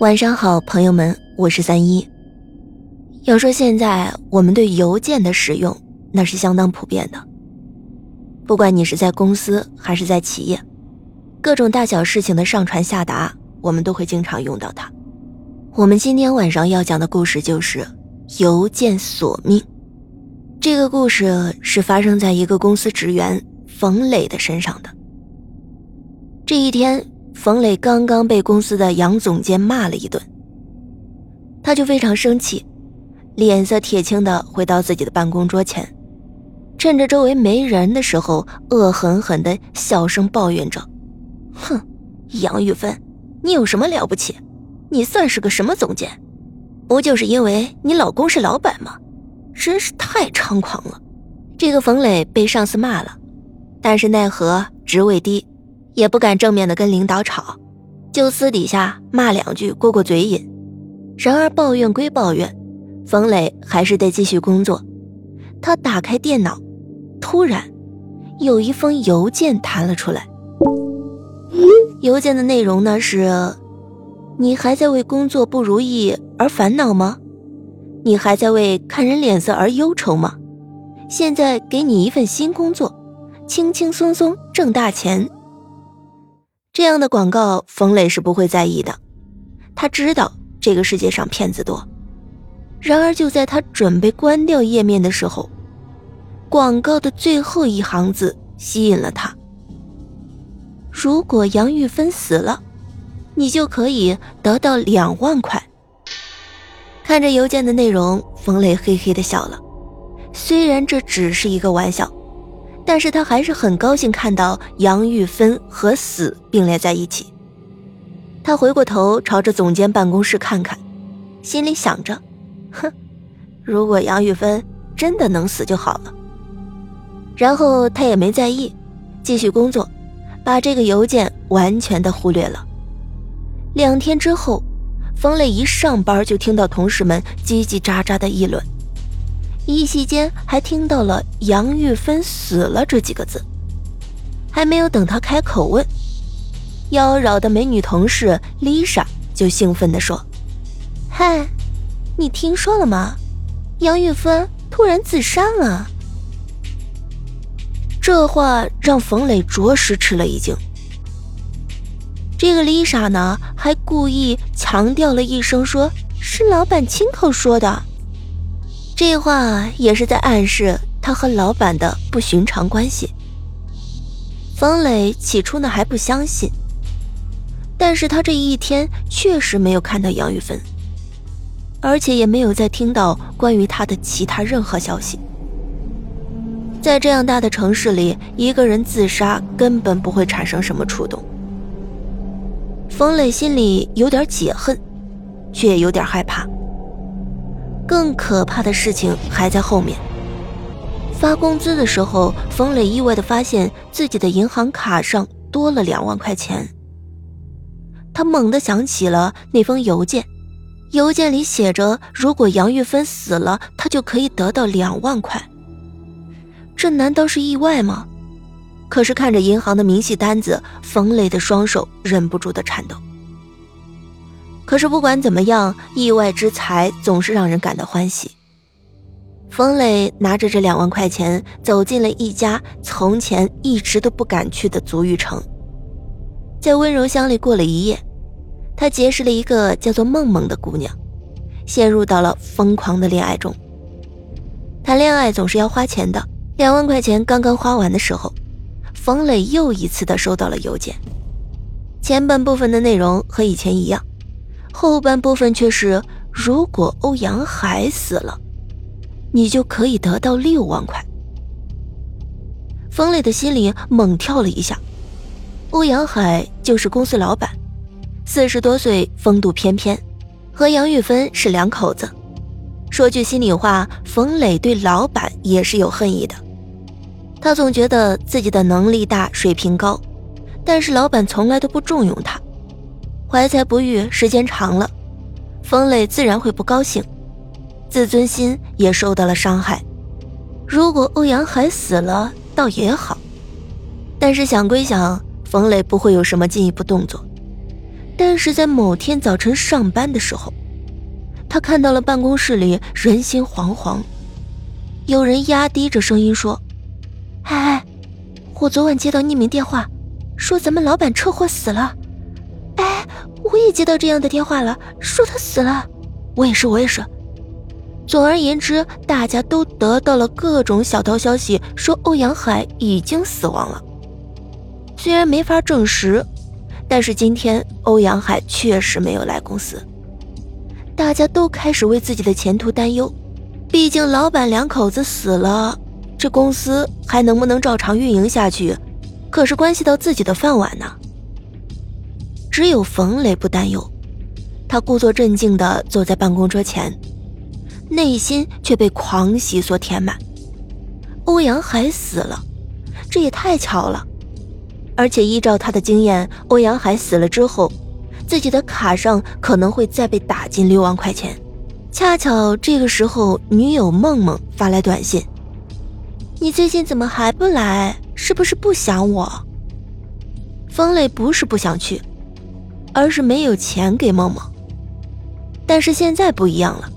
晚上好，朋友们，我是三一。要说现在我们对邮件的使用，那是相当普遍的。不管你是在公司还是在企业，各种大小事情的上传下达，我们都会经常用到它。我们今天晚上要讲的故事就是邮件索命。这个故事是发生在一个公司职员冯磊的身上的。这一天。冯磊刚刚被公司的杨总监骂了一顿，他就非常生气，脸色铁青的回到自己的办公桌前，趁着周围没人的时候，恶狠狠的小声抱怨着：“哼，杨玉芬，你有什么了不起？你算是个什么总监？不就是因为你老公是老板吗？真是太猖狂了！”这个冯磊被上司骂了，但是奈何职位低。也不敢正面的跟领导吵，就私底下骂两句过过嘴瘾。然而抱怨归抱怨，冯磊还是得继续工作。他打开电脑，突然有一封邮件弹了出来。邮件的内容呢是：你还在为工作不如意而烦恼吗？你还在为看人脸色而忧愁吗？现在给你一份新工作，轻轻松松挣大钱。这样的广告，冯磊是不会在意的。他知道这个世界上骗子多。然而，就在他准备关掉页面的时候，广告的最后一行字吸引了他：“如果杨玉芬死了，你就可以得到两万块。”看着邮件的内容，冯磊嘿嘿的笑了。虽然这只是一个玩笑。但是他还是很高兴看到杨玉芬和死并列在一起。他回过头朝着总监办公室看看，心里想着：“哼，如果杨玉芬真的能死就好了。”然后他也没在意，继续工作，把这个邮件完全的忽略了。两天之后，冯磊一上班就听到同事们叽叽喳喳的议论。一息间还听到了“杨玉芬死了”这几个字，还没有等他开口问，妖娆的美女同事丽莎就兴奋地说：“嗨，你听说了吗？杨玉芬突然自杀了。”这话让冯磊着实吃了一惊。这个丽莎呢，还故意强调了一声，说是老板亲口说的。这话也是在暗示他和老板的不寻常关系。冯磊起初呢还不相信，但是他这一天确实没有看到杨玉芬，而且也没有再听到关于他的其他任何消息。在这样大的城市里，一个人自杀根本不会产生什么触动。冯磊心里有点解恨，却也有点害怕。更可怕的事情还在后面。发工资的时候，冯磊意外的发现自己的银行卡上多了两万块钱。他猛地想起了那封邮件，邮件里写着：“如果杨玉芬死了，他就可以得到两万块。”这难道是意外吗？可是看着银行的明细单子，冯磊的双手忍不住的颤抖。可是不管怎么样，意外之财总是让人感到欢喜。冯磊拿着这两万块钱，走进了一家从前一直都不敢去的足浴城，在温柔乡里过了一夜。他结识了一个叫做梦梦的姑娘，陷入到了疯狂的恋爱中。谈恋爱总是要花钱的，两万块钱刚刚花完的时候，冯磊又一次的收到了邮件，前半部分的内容和以前一样。后半部分却是：如果欧阳海死了，你就可以得到六万块。冯磊的心里猛跳了一下。欧阳海就是公司老板，四十多岁，风度翩翩，和杨玉芬是两口子。说句心里话，冯磊对老板也是有恨意的。他总觉得自己的能力大，水平高，但是老板从来都不重用他。怀才不遇，时间长了，冯磊自然会不高兴，自尊心也受到了伤害。如果欧阳海死了，倒也好。但是想归想，冯磊不会有什么进一步动作。但是在某天早晨上班的时候，他看到了办公室里人心惶惶，有人压低着声音说：“哎哎，我昨晚接到匿名电话，说咱们老板车祸死了。我也接到这样的电话了，说他死了。我也是，我也是。总而言之，大家都得到了各种小道消息，说欧阳海已经死亡了。虽然没法证实。”但是今天欧阳海确实没有来公司，大家都开始为自己的前途担忧。毕竟老板两口子死了，这公司还能不能照常运营下去，可是关系到自己的饭碗呢。只有冯磊不担忧，他故作镇静地坐在办公桌前，内心却被狂喜所填满。欧阳海死了，这也太巧了。而且依照他的经验，欧阳海死了之后，自己的卡上可能会再被打进六万块钱。恰巧这个时候，女友梦梦发来短信：“你最近怎么还不来？是不是不想我？”冯磊不是不想去，而是没有钱给梦梦。但是现在不一样了，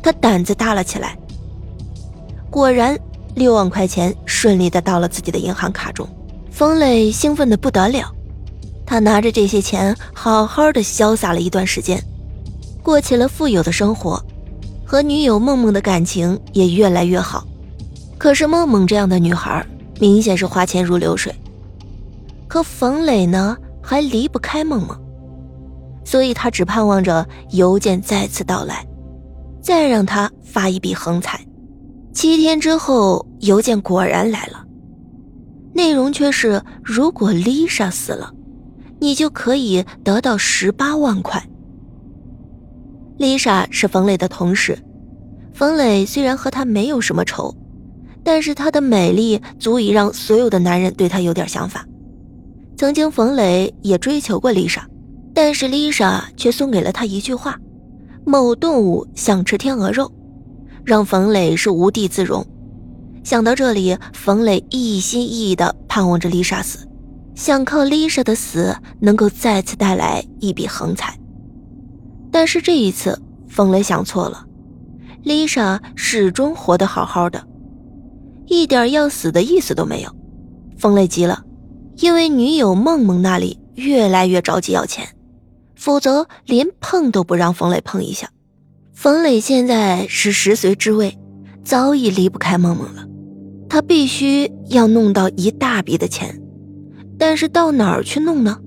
他胆子大了起来。果然，六万块钱顺利的到了自己的银行卡中。冯磊兴奋的不得了，他拿着这些钱好好的潇洒了一段时间，过起了富有的生活，和女友梦梦的感情也越来越好。可是梦梦这样的女孩明显是花钱如流水，可冯磊呢还离不开梦梦，所以他只盼望着邮件再次到来，再让他发一笔横财。七天之后，邮件果然来了。内容却是：如果丽莎死了，你就可以得到十八万块。丽莎是冯磊的同事，冯磊虽然和她没有什么仇，但是她的美丽足以让所有的男人对她有点想法。曾经冯磊也追求过丽莎，但是丽莎却送给了他一句话：“某动物想吃天鹅肉”，让冯磊是无地自容。想到这里，冯磊一心一意地盼望着丽莎死，想靠丽莎的死能够再次带来一笔横财。但是这一次，冯磊想错了，丽莎始终活得好好的，一点要死的意思都没有。冯磊急了，因为女友梦梦那里越来越着急要钱，否则连碰都不让冯磊碰一下。冯磊现在是十岁之位，早已离不开梦梦了。他必须要弄到一大笔的钱，但是到哪儿去弄呢？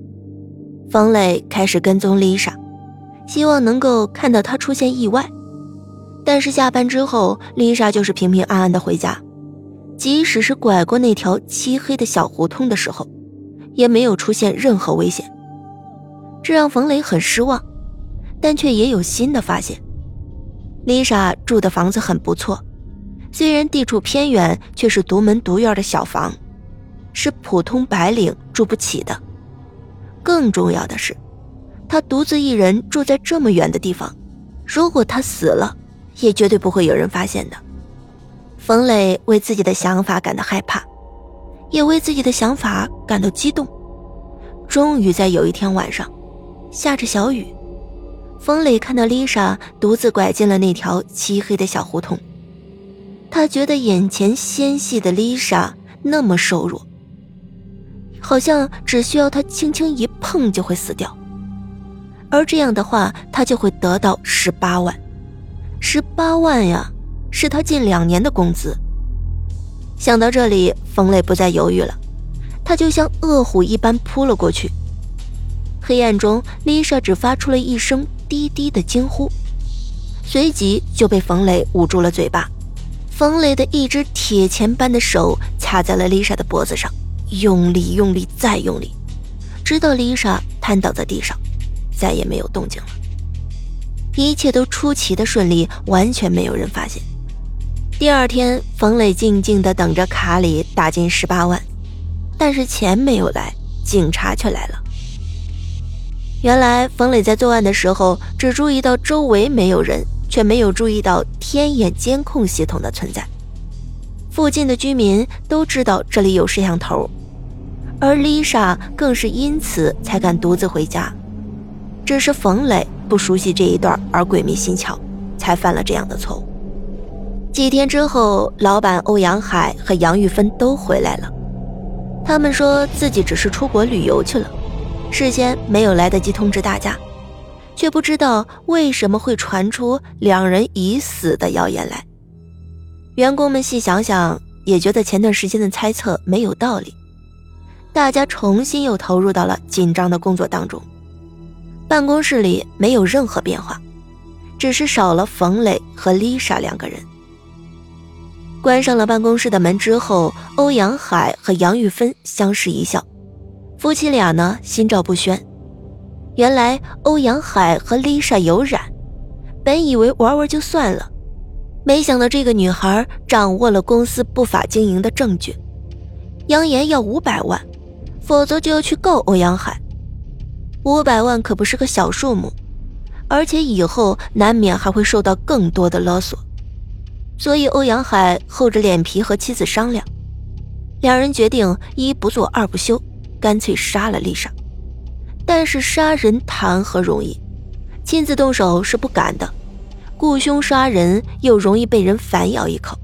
冯磊开始跟踪丽莎，希望能够看到她出现意外。但是下班之后，丽莎就是平平安安的回家，即使是拐过那条漆黑的小胡同的时候，也没有出现任何危险。这让冯磊很失望，但却也有新的发现：丽莎住的房子很不错。虽然地处偏远，却是独门独院的小房，是普通白领住不起的。更重要的是，他独自一人住在这么远的地方，如果他死了，也绝对不会有人发现的。冯磊为自己的想法感到害怕，也为自己的想法感到激动。终于在有一天晚上，下着小雨，冯磊看到丽莎独自拐进了那条漆黑的小胡同。他觉得眼前纤细的丽莎那么瘦弱，好像只需要他轻轻一碰就会死掉。而这样的话，他就会得到十八万，十八万呀，是他近两年的工资。想到这里，冯磊不再犹豫了，他就像饿虎一般扑了过去。黑暗中，丽莎只发出了一声低低的惊呼，随即就被冯磊捂住了嘴巴。冯磊的一只铁钳般的手掐在了丽莎的脖子上，用力、用力、再用力，直到丽莎瘫倒在地上，再也没有动静了。一切都出奇的顺利，完全没有人发现。第二天，冯磊静静地等着卡里打进十八万，但是钱没有来，警察却来了。原来，冯磊在作案的时候只注意到周围没有人。却没有注意到天眼监控系统的存在，附近的居民都知道这里有摄像头，而丽莎更是因此才敢独自回家。只是冯磊不熟悉这一段而鬼迷心窍，才犯了这样的错误。几天之后，老板欧阳海和杨玉芬都回来了，他们说自己只是出国旅游去了，事先没有来得及通知大家，却不知道为什么会传出两人已死的谣言来。员工们细想想，也觉得前段时间的猜测没有道理。大家重新又投入到了紧张的工作当中。办公室里没有任何变化，只是少了冯磊和丽莎两个人。关上了办公室的门之后，欧阳海和杨玉芬相视一笑，夫妻俩呢心照不宣。原来欧阳海和丽莎有染，本以为玩玩就算了。没想到这个女孩掌握了公司不法经营的证据，扬言要五百万，否则就要去告欧阳海。五百万可不是个小数目，而且以后难免还会受到更多的勒索。所以欧阳海厚着脸皮和妻子商量，两人决定一不做二不休，干脆杀了丽莎。但是杀人谈何容易，亲自动手是不敢的。雇凶杀人又容易被人反咬一口，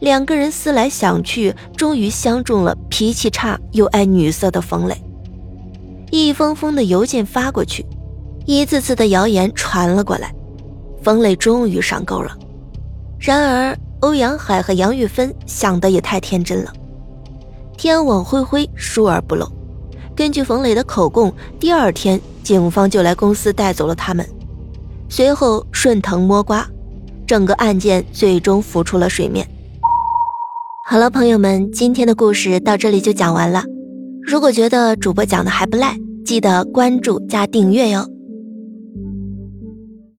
两个人思来想去，终于相中了脾气差又爱女色的冯磊。一封封的邮件发过去，一次次的谣言传了过来，冯磊终于上钩了。然而欧阳海和杨玉芬想的也太天真了，天网恢恢，疏而不漏。根据冯磊的口供，第二天警方就来公司带走了他们。随后顺藤摸瓜，整个案件最终浮出了水面。好了，朋友们，今天的故事到这里就讲完了。如果觉得主播讲的还不赖，记得关注加订阅哟。